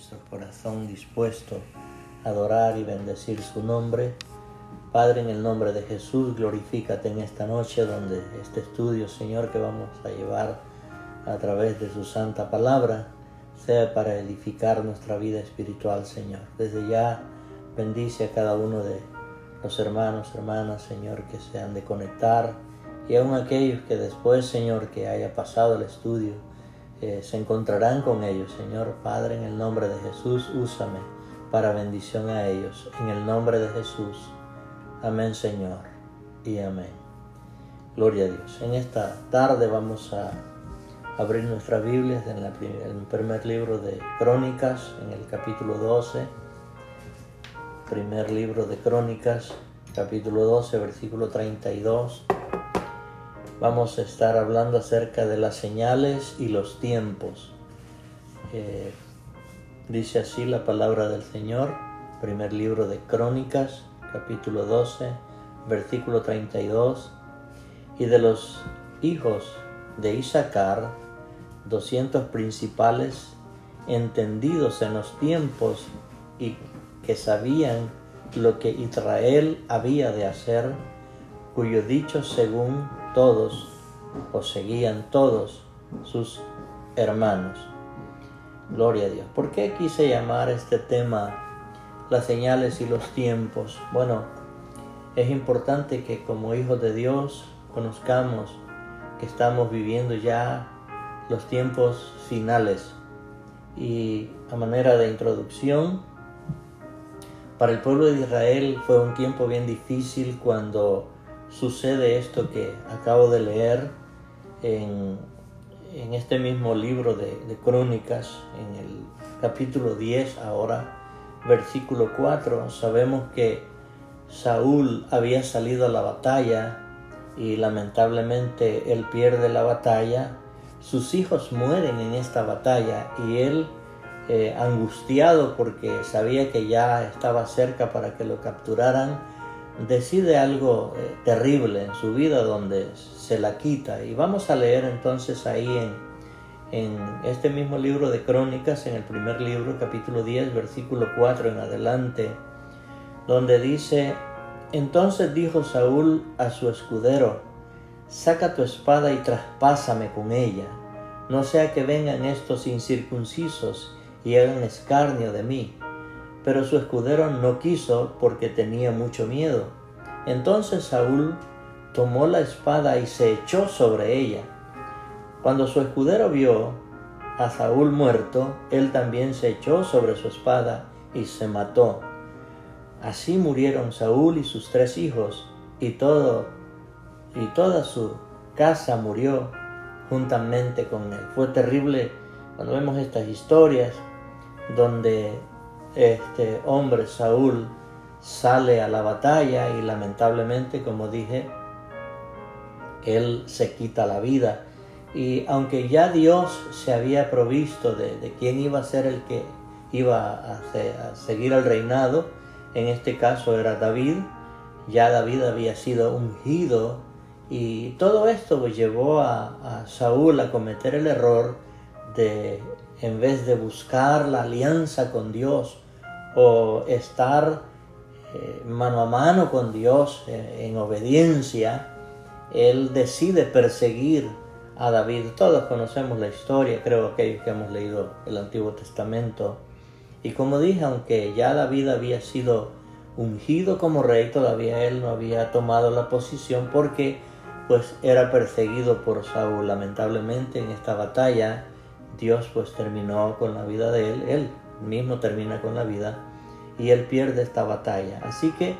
nuestro corazón dispuesto a adorar y bendecir su nombre. Padre, en el nombre de Jesús, glorifícate en esta noche donde este estudio, Señor, que vamos a llevar a través de su santa palabra, sea para edificar nuestra vida espiritual, Señor. Desde ya bendice a cada uno de los hermanos, hermanas, Señor, que se han de conectar y aun aquellos que después, Señor, que haya pasado el estudio, eh, se encontrarán con ellos. Señor Padre, en el nombre de Jesús, úsame para bendición a ellos. En el nombre de Jesús. Amén, Señor. Y amén. Gloria a Dios. En esta tarde vamos a abrir nuestras Biblias en, el primer libro de Crónicas, en el capítulo 12. Primer libro de Crónicas, capítulo 12, versículo 32 vamos a estar hablando acerca de las señales y los tiempos. Eh, dice así la palabra del Señor, primer libro de Crónicas, capítulo 12, versículo 32, y de los hijos de Isaacar, 200 principales, entendidos en los tiempos y que sabían lo que Israel había de hacer, cuyo dicho según todos o seguían todos sus hermanos. Gloria a Dios. ¿Por qué quise llamar este tema las señales y los tiempos? Bueno, es importante que como hijos de Dios conozcamos que estamos viviendo ya los tiempos finales. Y a manera de introducción, para el pueblo de Israel fue un tiempo bien difícil cuando sucede esto que acabo de leer en, este mismo libro de, de, Crónicas, en el capítulo 10 ahora, versículo 4, sabemos que Saúl había salido a la batalla y lamentablemente él pierde la batalla, sus hijos mueren en esta batalla y él eh, angustiado porque sabía que ya estaba cerca para que lo capturaran, decide algo eh, terrible en su vida donde se la quita. Y vamos a leer entonces ahí en, en este mismo libro de Crónicas, en el primer libro, capítulo 10, versículo 4 en adelante, donde dice, entonces dijo Saúl a su escudero, saca tu espada y traspásame con ella, no sea que vengan estos incircuncisos y hagan escarnio de mí pero su escudero no quiso porque tenía mucho miedo. Entonces Saúl tomó la espada y se echó sobre ella. Cuando su escudero vio a Saúl muerto, él también se echó sobre su espada y se mató. Así murieron Saúl y sus tres hijos, y todo y toda su casa murió juntamente con él. Fue terrible cuando vemos estas historias donde este hombre, Saúl, sale a la batalla y lamentablemente, como dije, él se quita la vida. Y aunque ya Dios se había provisto de, quién iba a ser el que iba a, seguir el reinado, en este caso era David, ya David había sido ungido y todo esto llevó a Saúl a cometer el error de en vez de buscar la alianza con Dios o estar eh, mano a mano con Dios eh, en obediencia, él decide perseguir a David. Todos conocemos la historia, creo aquellos que hemos leído el Antiguo Testamento. Y como dije, aunque ya David había sido ungido como rey, todavía él no había tomado la posición porque pues era perseguido por Saúl. Lamentablemente en esta batalla Dios pues terminó con la vida de él, él mismo termina con la vida y él pierde esta batalla. Así que,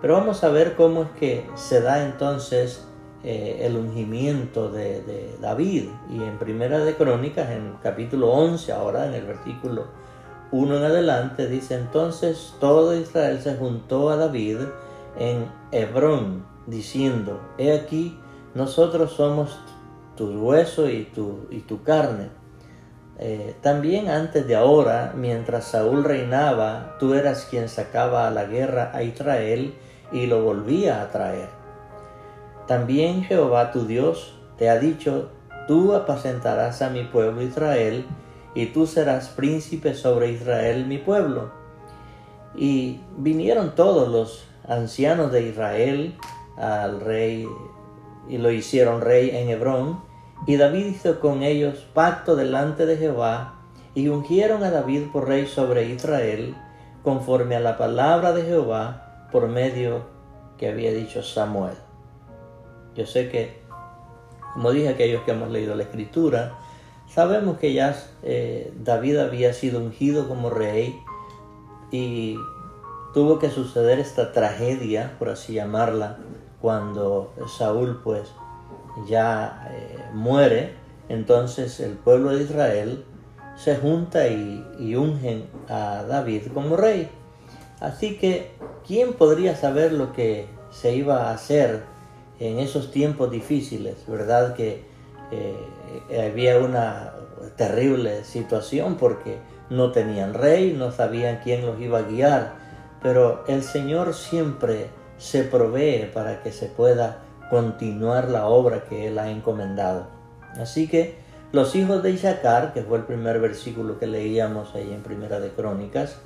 pero vamos a ver cómo es que se da entonces eh, el ungimiento de, David. Y en Primera de Crónicas, en capítulo 11, ahora en el versículo 1 en adelante, dice entonces todo Israel se juntó a David en Hebrón, diciendo, he aquí, nosotros somos tu hueso y tu, y tu carne eh, también antes de ahora, mientras Saúl reinaba, tú eras quien sacaba a la guerra a Israel y lo volvía a traer. También Jehová tu Dios te ha dicho, tú apacentarás a mi pueblo Israel y tú serás príncipe sobre Israel mi pueblo. Y vinieron todos los ancianos de Israel al rey y lo hicieron rey en Hebrón, y David hizo con ellos pacto delante de Jehová, y ungieron a David por rey sobre Israel, conforme a la palabra de Jehová, por medio que había dicho Samuel. Yo sé que, como dije aquellos que hemos leído la escritura, sabemos que ya eh, David había sido ungido como rey y tuvo que suceder esta tragedia, por así llamarla, cuando Saúl pues ya eh, muere, entonces el pueblo de Israel se junta y, y a David como rey. Así que, ¿quién podría saber lo que se iba a hacer en esos tiempos difíciles? ¿Verdad que eh, había una terrible situación porque no tenían rey, no sabían quién los iba a guiar, pero el Señor siempre se provee para que se pueda continuar la obra que Él ha encomendado. Así que los hijos de Isaacar, que fue el primer versículo que leíamos ahí en Primera de Crónicas,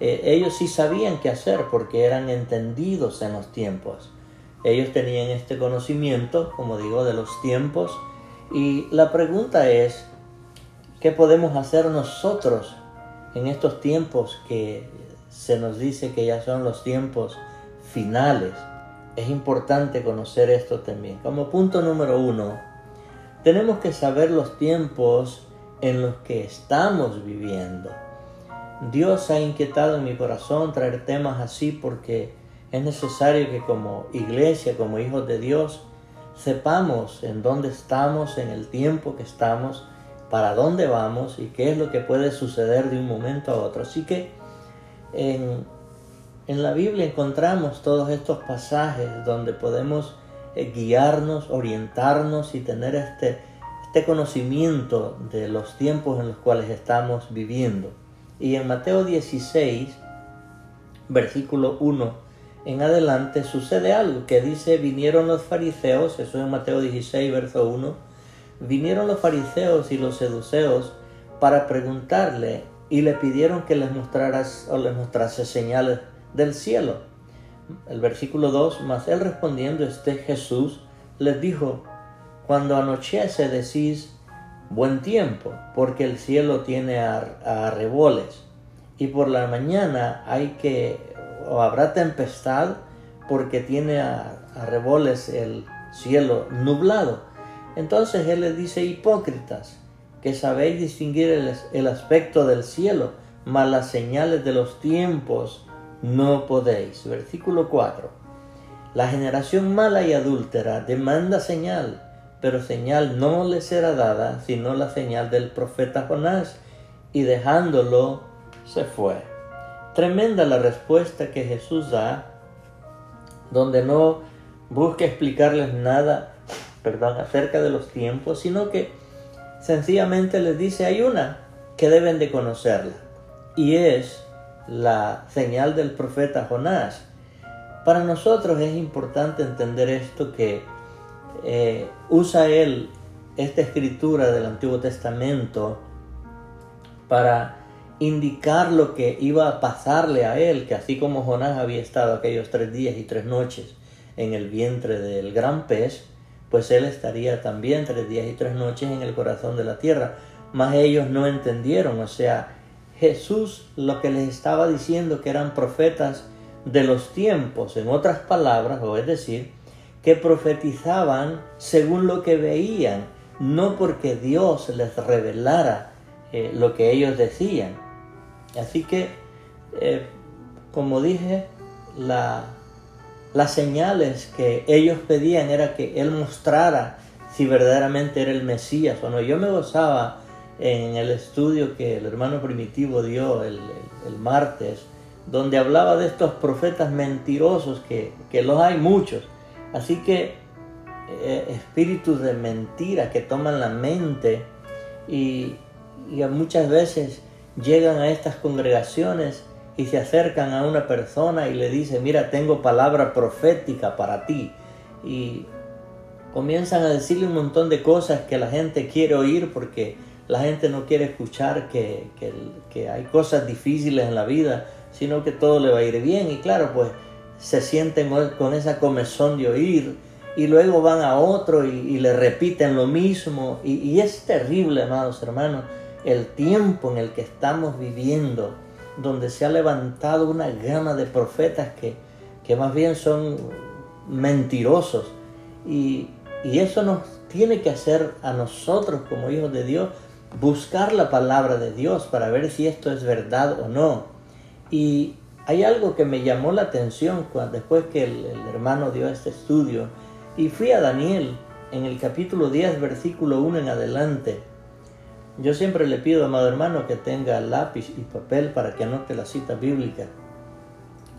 eh, ellos sí sabían qué hacer porque eran entendidos en los tiempos. Ellos tenían este conocimiento, como digo, de los tiempos. Y la pregunta es, ¿qué podemos hacer nosotros en estos tiempos que se nos dice que ya son los tiempos finales? Es importante conocer esto también. Como punto número uno, tenemos que saber los tiempos en los que estamos viviendo. Dios ha inquietado en mi corazón traer temas así porque es necesario que como iglesia, como hijos de Dios, sepamos en dónde estamos, en el tiempo que estamos, para dónde vamos y qué es lo que puede suceder de un momento a otro. Así que en, en la Biblia encontramos todos estos pasajes donde podemos eh, guiarnos, orientarnos y tener este, este conocimiento de los tiempos en los cuales estamos viviendo. Y en Mateo 16, versículo 1 en adelante, sucede algo que dice, vinieron los fariseos, eso en Mateo 16, verso 1, vinieron los fariseos y los seduceos para preguntarle y le pidieron que les mostraras o les mostrase señales del cielo. El versículo 2, mas él respondiendo este Jesús les dijo, cuando anochece decís buen tiempo, porque el cielo tiene arreboles y por la mañana hay que, habrá tempestad porque tiene arreboles el cielo nublado. Entonces él les dice, hipócritas, que sabéis distinguir el, el aspecto del cielo, mas las señales de los tiempos no podéis. Versículo 4. La generación mala y adúltera demanda señal, pero señal no le será dada, sino la señal del profeta Jonás, y dejándolo se fue. Tremenda la respuesta que Jesús da, donde no busca explicarles nada, perdón, acerca de los tiempos, sino que sencillamente les dice hay una que deben de conocerla, y es la señal del profeta Jonás. Para nosotros es importante entender esto que eh, usa él esta escritura del Antiguo Testamento para indicar lo que iba a pasarle a él, que así como Jonás había estado aquellos tres días y tres noches en el vientre del gran pez, pues él estaría también tres días y tres noches en el corazón de la tierra. Mas ellos no entendieron, o sea, Jesús lo que les estaba diciendo que eran profetas de los tiempos, en otras palabras, o es decir, que profetizaban según lo que veían, no porque Dios les revelara eh, lo que ellos decían. Así que, eh, como dije, la, las señales que ellos pedían era que Él mostrara si verdaderamente era el Mesías o no. Yo me gozaba en el estudio que el hermano primitivo dio el, martes, donde hablaba de estos profetas mentirosos, que, los hay muchos. Así que eh, espíritus de mentira que toman la mente y, y muchas veces llegan a estas congregaciones y se acercan a una persona y le dicen, mira, tengo palabra profética para ti. Y comienzan a decirle un montón de cosas que la gente quiere oír porque la gente no quiere escuchar que, que, hay cosas difíciles en la vida, sino que todo le va a ir bien. Y claro, pues se sienten con esa comezón de oír y luego van a otro y, le repiten lo mismo. Y, y, es terrible, amados hermanos, el tiempo en el que estamos viviendo, donde se ha levantado una gama de profetas que, que más bien son mentirosos. Y, y eso nos tiene que hacer a nosotros como hijos de Dios buscar la palabra de Dios para ver si esto es verdad o no. Y hay algo que me llamó la atención cuando, después que el, hermano dio este estudio y fui a Daniel en el capítulo 10, versículo 1 en adelante. Yo siempre le pido, amado hermano, que tenga lápiz y papel para que anote la cita bíblica.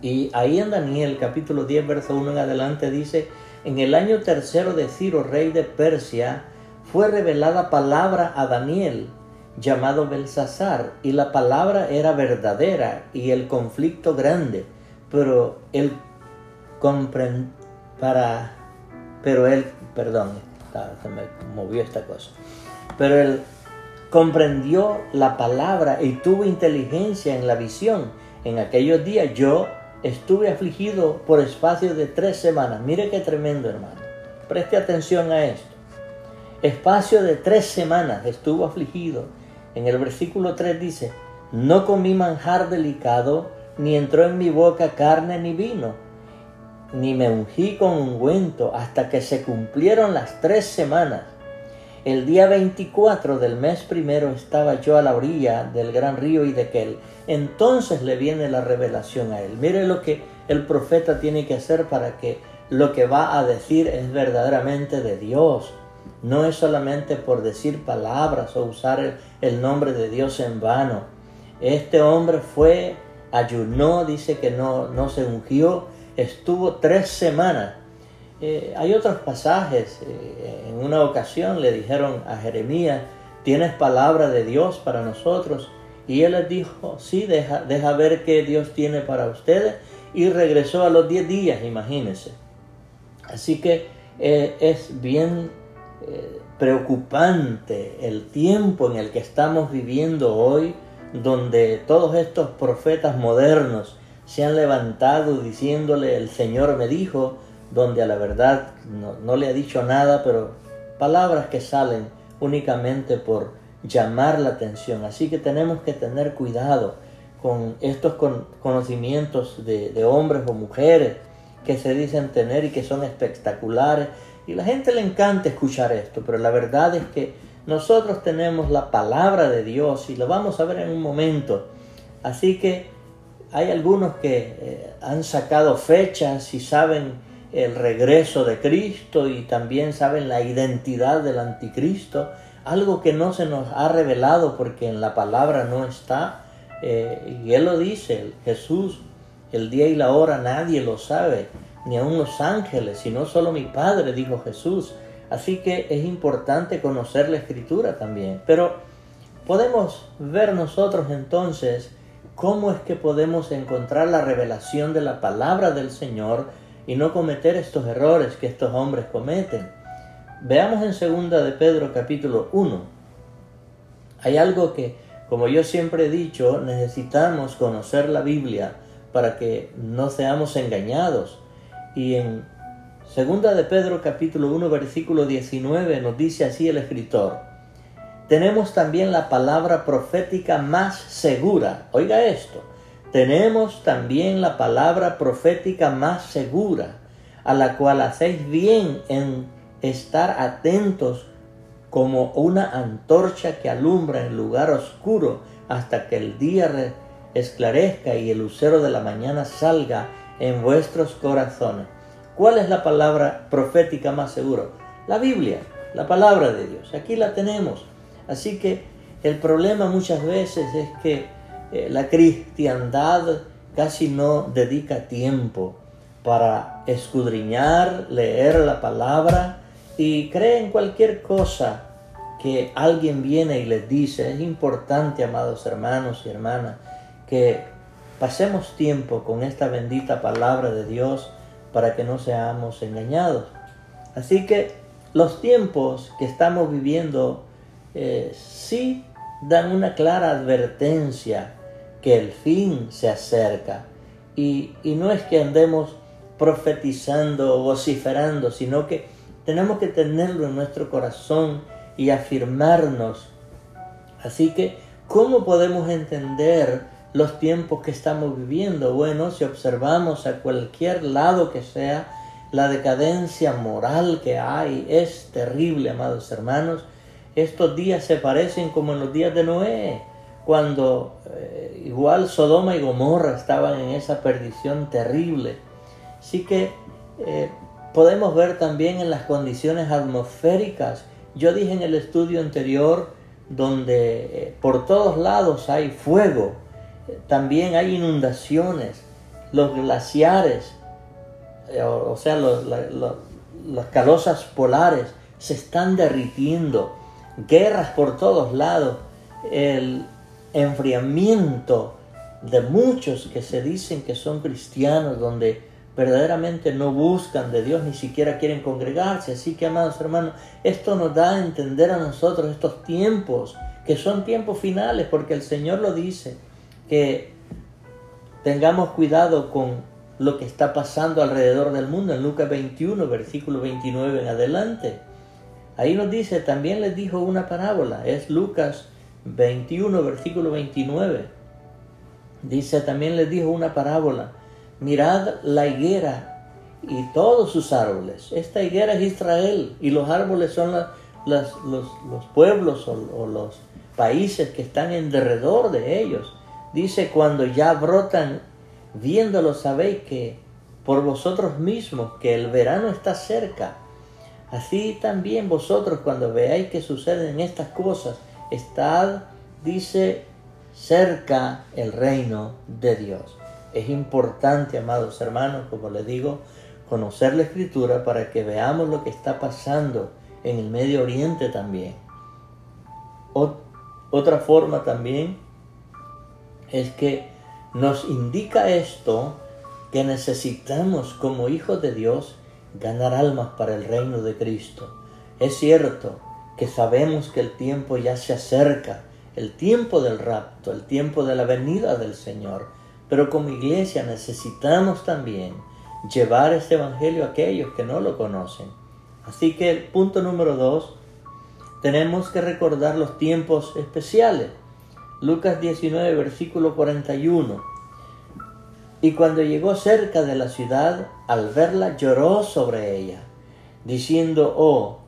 Y ahí en Daniel capítulo 10, verso 1 en adelante dice, en el año tercero de Ciro, rey de Persia, fue revelada palabra a Daniel, llamado Belsasar, y la palabra era verdadera y el conflicto grande, pero él comprend para pero él, perdón, se me movió esta cosa, pero él comprendió la palabra y tuvo inteligencia en la visión. En aquellos días yo estuve afligido por espacio de tres semanas. Mire qué tremendo, hermano. Preste atención a esto. Espacio de tres semanas estuvo afligido. En el versículo 3 dice, no comí manjar delicado, ni entró en mi boca carne ni vino, ni me ungí con ungüento hasta que se cumplieron las tres semanas. El día 24 del mes primero estaba yo a la orilla del gran río Idequel entonces le viene la revelación a él. Mire lo que el profeta tiene que hacer para que lo que va a decir es verdaderamente de Dios. No es solamente por decir palabras o usar el, nombre de Dios en vano. Este hombre fue, ayunó, dice que no, no se ungió, estuvo tres semanas. Eh, hay otros pasajes, eh, en una ocasión le dijeron a Jeremías, ¿tienes palabra de Dios para nosotros? Y él les dijo, sí, deja, ver qué Dios tiene para ustedes. Y regresó a los 10 días, imagínense. Así que eh, es bien preocupante el tiempo en el que estamos viviendo hoy, donde todos estos profetas modernos se han levantado diciéndole el Señor me dijo, donde a la verdad no, no le ha dicho nada, pero palabras que salen únicamente por llamar la atención. Así que tenemos que tener cuidado con estos conocimientos de, hombres o mujeres que se dicen tener y que son espectaculares. Y la gente le encanta escuchar esto, pero la verdad es que nosotros tenemos la palabra de Dios y lo vamos a ver en un momento. Así que hay algunos que eh, han sacado fechas y saben el regreso de Cristo y también saben la identidad del anticristo algo que no se nos ha revelado porque en la palabra no está. Eh, y Él lo dice, Jesús, el día y la hora nadie lo sabe, ni aun los ángeles, sino solo mi Padre, dijo Jesús. Así que es importante conocer la escritura también. Pero podemos ver nosotros entonces cómo es que podemos encontrar la revelación de la palabra del Señor y no cometer estos errores que estos hombres cometen. Veamos en segunda de Pedro capítulo 1. Hay algo que, como yo siempre he dicho, necesitamos conocer la Biblia para que no seamos engañados. Y en segunda de Pedro capítulo 1 versículo 19 nos dice así el escritor: Tenemos también la palabra profética más segura. Oiga esto. Tenemos también la palabra profética más segura, a la cual hacéis bien en estar atentos como una antorcha que alumbra en lugar oscuro hasta que el día esclarezca y el lucero de la mañana salga en vuestros corazones. ¿Cuál es la palabra profética más segura? La Biblia, la palabra de Dios. Aquí la tenemos. Así que el problema muchas veces es que eh, la cristiandad casi no dedica tiempo para escudriñar, leer la palabra, y creen cualquier cosa que alguien viene y les dice. Es importante, amados hermanos y hermanas, que pasemos tiempo con esta bendita palabra de Dios para que no seamos engañados. Así que los tiempos que estamos viviendo eh, sí dan una clara advertencia que el fin se acerca. Y, y no es que andemos profetizando o vociferando, sino que tenemos que tenerlo en nuestro corazón y afirmarnos. Así que, ¿cómo podemos entender los tiempos que estamos viviendo? Bueno, si observamos a cualquier lado que sea, la decadencia moral que hay es terrible, amados hermanos. Estos días se parecen como en los días de Noé, cuando eh, igual Sodoma y Gomorra estaban en esa perdición terrible. Así que eh, podemos ver también en las condiciones atmosféricas. Yo dije en el estudio anterior, donde eh, por todos lados hay fuego, también hay inundaciones, los glaciares, eh, o, sea, las calosas polares se están derritiendo, guerras por todos lados, el enfriamiento de muchos que se dicen que son cristianos, donde verdaderamente no buscan de Dios, ni siquiera quieren congregarse. Así que, amados hermanos, esto nos da a entender a nosotros estos tiempos, que son tiempos finales, porque el Señor lo dice, que tengamos cuidado con lo que está pasando alrededor del mundo en Lucas 21, versículo 29 en adelante. Ahí nos dice, también les dijo una parábola, es Lucas 21, versículo 29. Dice, también les dijo una parábola, mirad la higuera y todos sus árboles. Esta higuera es Israel y los árboles son los, pueblos o los países que están en derredor de ellos. Dice, cuando ya brotan viéndolo sabéis que por vosotros mismos que el verano está cerca. Así también vosotros cuando veáis que suceden estas cosas, estad, dice, cerca el reino de Dios. Es importante, amados hermanos, como les digo, conocer la escritura para que veamos lo que está pasando en el Medio Oriente también. otra forma también es que nos indica esto que necesitamos como hijos de Dios ganar almas para el reino de Cristo. Es cierto que sabemos que el tiempo ya se acerca, el tiempo del rapto, el tiempo de la venida del Señor, pero como iglesia necesitamos también llevar este Evangelio a aquellos que no lo conocen. Así que el punto número dos, tenemos que recordar los tiempos especiales. Lucas 19, versículo 41. Y cuando llegó cerca de la ciudad, al verla lloró sobre ella, diciendo, oh,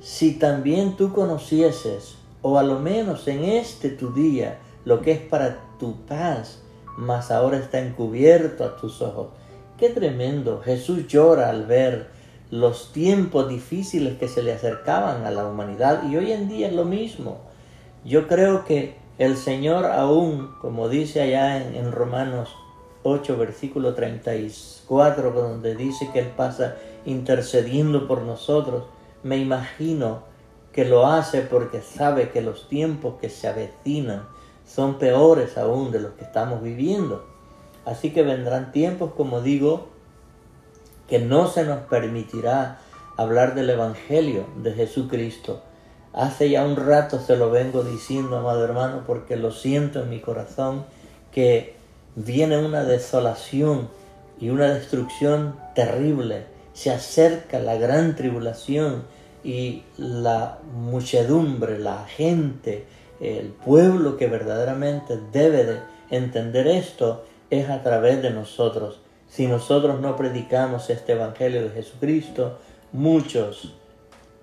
si también tú conocieses, o a lo menos en este tu día, lo que es para tu paz, mas ahora está encubierto a tus ojos. Qué tremendo. Jesús llora al ver los tiempos difíciles que se le acercaban a la humanidad y hoy en día es lo mismo. Yo creo que el Señor aún, como dice allá en, Romanos 8, versículo 34, donde dice que Él pasa intercediendo por nosotros, me imagino que lo hace porque sabe que los tiempos que se avecinan son peores aún de los que estamos viviendo. Así que vendrán tiempos, como digo, que no se nos permitirá hablar del Evangelio de Jesucristo Hace ya un rato se lo vengo diciendo, amado hermano, porque lo siento en mi corazón, que viene una desolación y una destrucción terrible. Se acerca la gran tribulación y la muchedumbre, la gente, el pueblo que verdaderamente debe de entender esto es a través de nosotros. Si nosotros no predicamos este Evangelio de Jesucristo, muchos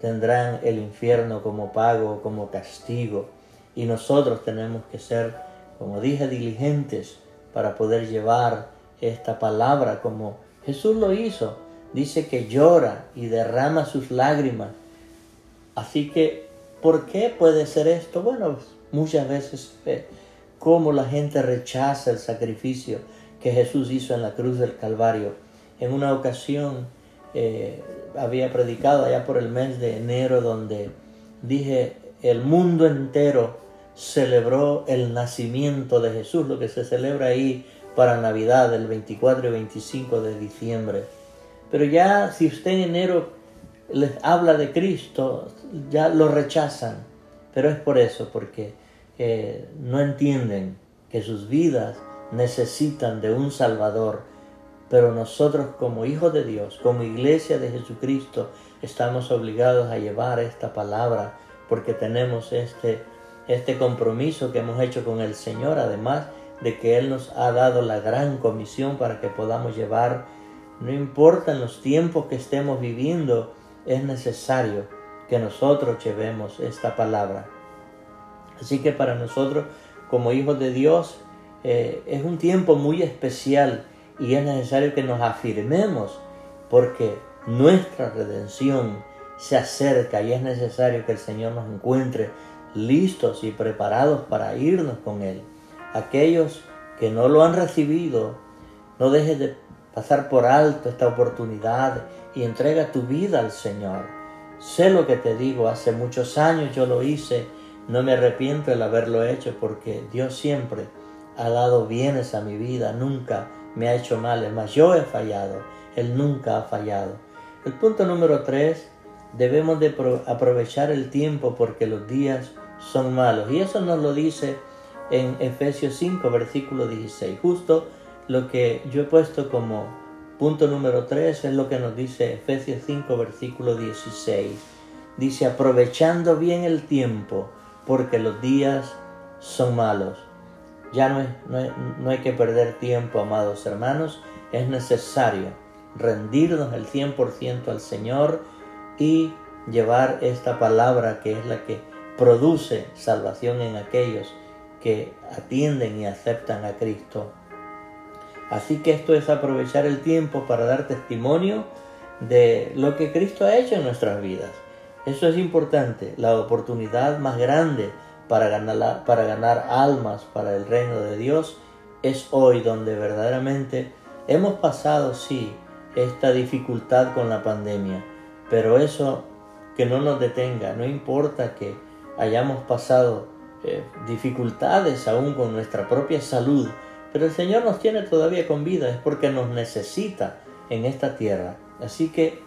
tendrán el infierno como pago, como castigo. Y nosotros tenemos que ser, como dije, diligentes para poder llevar esta palabra como Jesús lo hizo. Dice que llora y derrama sus lágrimas. Así que, ¿por qué puede ser esto? Bueno, muchas veces como la gente rechaza el sacrificio que Jesús hizo en la cruz del Calvario. En una ocasión, eh, había predicado allá por el mes de enero donde dije el mundo entero celebró el nacimiento de Jesús, lo que se celebra ahí para Navidad, el 24 y 25 de diciembre. Pero ya si usted en enero les habla de Cristo, ya lo rechazan. pero es por eso, porque eh, no entienden que sus vidas necesitan de un Salvador, pero nosotros como hijos de Dios, como iglesia de Jesucristo, estamos obligados a llevar esta palabra porque tenemos este, este compromiso que hemos hecho con el Señor, además de que Él nos ha dado la gran comisión para que podamos llevar, no importa en los tiempos que estemos viviendo, es necesario que nosotros llevemos esta palabra. Así que para nosotros, como hijos de Dios, eh, es un tiempo muy especial y es necesario que nos afirmemos porque nuestra redención se acerca y es necesario que el Señor nos encuentre listos y preparados para irnos con Él. Aquellos que no lo han recibido, no dejes de pasar por alto esta oportunidad y entrega tu vida al Señor. Sé lo que te digo, hace muchos años yo lo hice, no me arrepiento de haberlo hecho porque Dios siempre ha dado bienes a mi vida, nunca me ha hecho mal, más yo he fallado, Él nunca ha fallado. El punto número tres, debemos de aprovechar el tiempo porque los días son malos. Y eso nos lo dice en Efesios 5, versículo 16. Justo lo que yo he puesto como punto número 3 es lo que nos dice Efesios 5, versículo 16. Dice, aprovechando bien el tiempo porque los días son malos. Ya no, no, hay que perder tiempo, amados hermanos, es necesario rendirnos el 100% al Señor y llevar esta palabra que es la que produce salvación en aquellos que atienden y aceptan a Cristo. Así que esto es aprovechar el tiempo para dar testimonio de lo que Cristo ha hecho en nuestras vidas. Eso es importante, la oportunidad más grande para ganar, para ganar almas para el reino de Dios, es hoy donde verdaderamente hemos pasado, sí, esta dificultad con la pandemia, pero eso que no nos detenga, no importa que hayamos pasado eh, dificultades aún con nuestra propia salud, pero el Señor nos tiene todavía con vida, es porque nos necesita en esta tierra. Así que,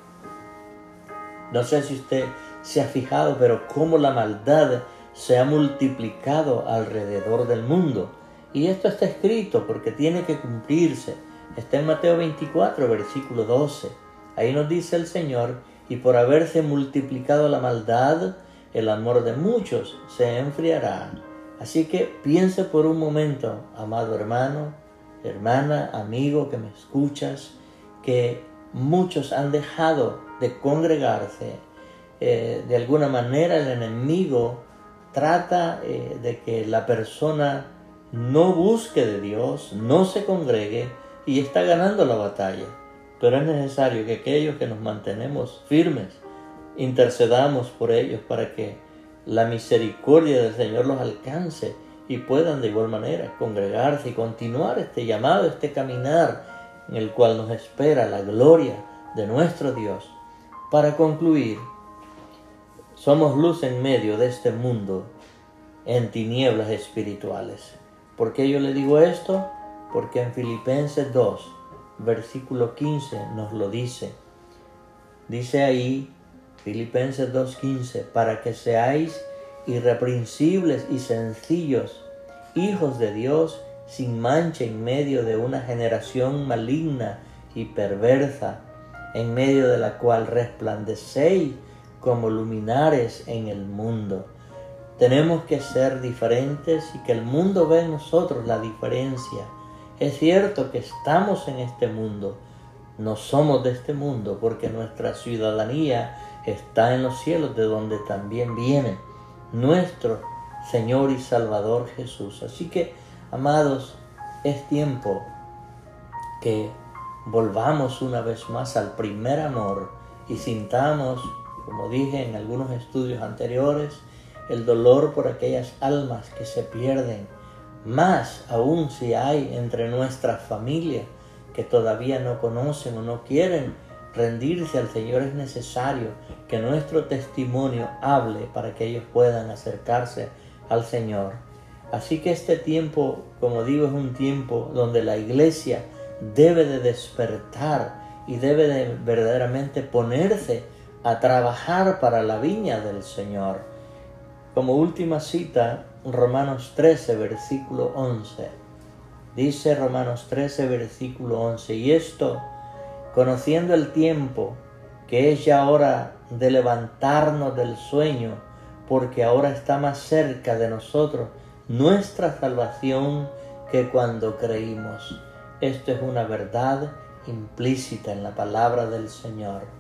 no sé si usted se ha fijado, pero cómo la maldad se ha multiplicado alrededor del mundo. Y esto está escrito porque tiene que cumplirse. Está en Mateo 24, versículo 12. Ahí nos dice el Señor, y por haberse multiplicado la maldad, el amor de muchos se enfriará. Así que piense por un momento, amado hermano, hermana, amigo que me escuchas, que muchos han dejado de congregarse. Eh, de alguna manera el enemigo trata eh, de que la persona no busque de Dios, no se congregue y está ganando la batalla. Pero es necesario que aquellos que nos mantenemos firmes, intercedamos por ellos para que la misericordia del Señor los alcance y puedan de igual manera congregarse y continuar este llamado, este caminar en el cual nos espera la gloria de nuestro Dios. Para concluir, somos luz en medio de este mundo en tinieblas espirituales. ¿Por qué yo le digo esto? Porque en Filipenses 2, versículo 15 nos lo dice. Dice ahí, Filipenses 2.15, para que seáis irreprensibles y sencillos, hijos de Dios, sin mancha en medio de una generación maligna y perversa, en medio de la cual resplandecéis como luminares en el mundo. Tenemos que ser diferentes y que el mundo vea en nosotros la diferencia. Es cierto que estamos en este mundo, no somos de este mundo porque nuestra ciudadanía está en los cielos de donde también viene nuestro Señor y Salvador Jesús. Así que, amados, es tiempo que volvamos una vez más al primer amor y sintamos como dije en algunos estudios anteriores, el dolor por aquellas almas que se pierden, más aún si hay entre nuestra familia que todavía no conocen o no quieren rendirse al Señor, es necesario que nuestro testimonio hable para que ellos puedan acercarse al Señor. Así que este tiempo, como digo, es un tiempo donde la iglesia debe de despertar y debe de verdaderamente ponerse a trabajar para la viña del Señor. como última cita Romanos 13, versículo 11. Dice Romanos 13, versículo 11, y esto, conociendo el tiempo, que es ya hora de levantarnos del sueño, porque ahora está más cerca de nosotros nuestra salvación que cuando creímos. Esto es una verdad implícita en la palabra del Señor.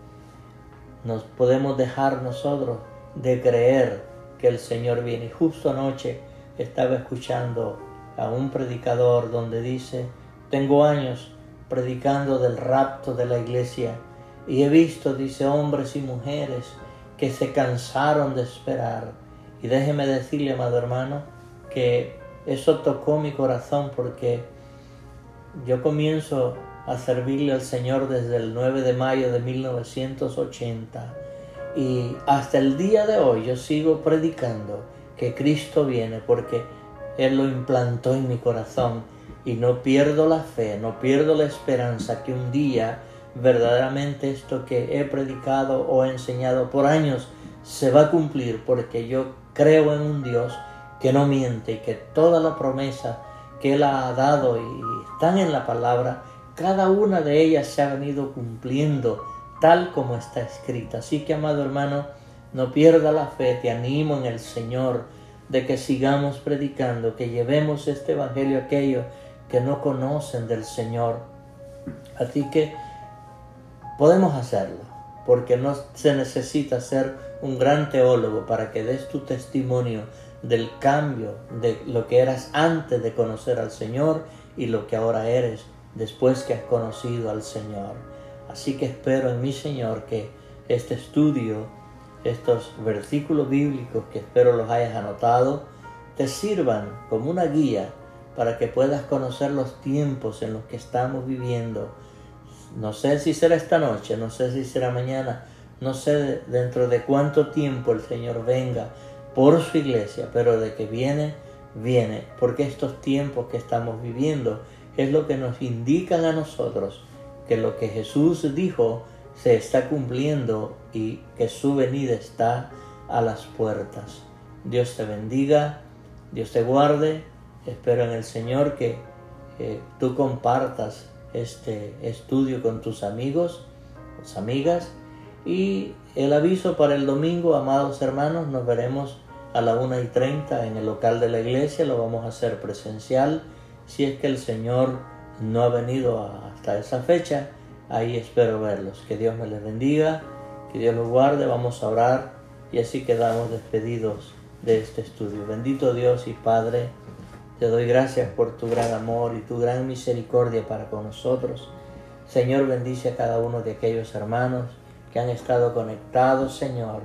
Nos podemos dejar nosotros de creer que el Señor viene. justo anoche estaba escuchando a un predicador donde dice, tengo años predicando del rapto de la iglesia y he visto, dice, hombres y mujeres que se cansaron de esperar. Y déjeme decirle, amado hermano, que eso tocó mi corazón porque yo comienzo a servirle al Señor desde el 9 de mayo de 1980 y hasta el día de hoy yo sigo predicando que Cristo viene porque Él lo implantó en mi corazón y no pierdo la fe, no pierdo la esperanza que un día verdaderamente esto que he predicado o enseñado por años se va a cumplir porque yo creo en un Dios que no miente y que toda la promesa que Él ha dado y están en la palabra, cada una de ellas se ha venido cumpliendo tal como está escrita. Así que, amado hermano, no pierda la fe, te animo en el Señor de que sigamos predicando, que llevemos este Evangelio a aquellos que no conocen del Señor. Así que podemos hacerlo, porque no se necesita ser un gran teólogo para que des tu testimonio del cambio de lo que eras antes de conocer al Señor y lo que ahora eres después que has conocido al Señor. Así que espero en mi Señor que este estudio, estos versículos bíblicos que espero los hayas anotado, te sirvan como una guía para que puedas conocer los tiempos en los que estamos viviendo. No sé si será esta noche, no sé si será mañana, no sé dentro de cuánto tiempo el Señor venga por su iglesia, pero de que viene, viene, porque estos tiempos que estamos viviendo es lo que nos indican a nosotros que lo que Jesús dijo se está cumpliendo y que su venida está a las puertas. Dios te bendiga, Dios te guarde. Espero en el Señor que tú compartas este estudio con tus amigos, tus amigas. Y el aviso para el domingo, amados hermanos, nos veremos a la una y treinta en el local de la iglesia. Lo vamos a hacer presencial. Si es que el Señor no ha venido hasta esa fecha, ahí espero verlos. Que Dios me les bendiga, que Dios los guarde, vamos a orar y así quedamos despedidos de este estudio. Bendito Dios y Padre, te doy gracias por tu gran amor y tu gran misericordia para con nosotros. Señor, bendice a cada uno de aquellos hermanos que han estado conectados, Señor.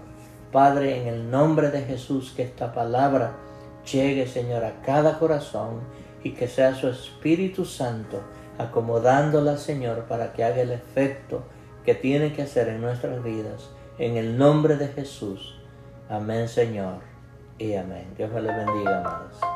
Padre, en el nombre de Jesús, que esta palabra llegue, Señor, a cada corazón y que sea su Espíritu Santo acomodándola, Señor, para que haga el efecto que tiene que hacer en nuestras vidas. En el nombre de Jesús. Amén, Señor. Y amén. Dios le bendiga, amados.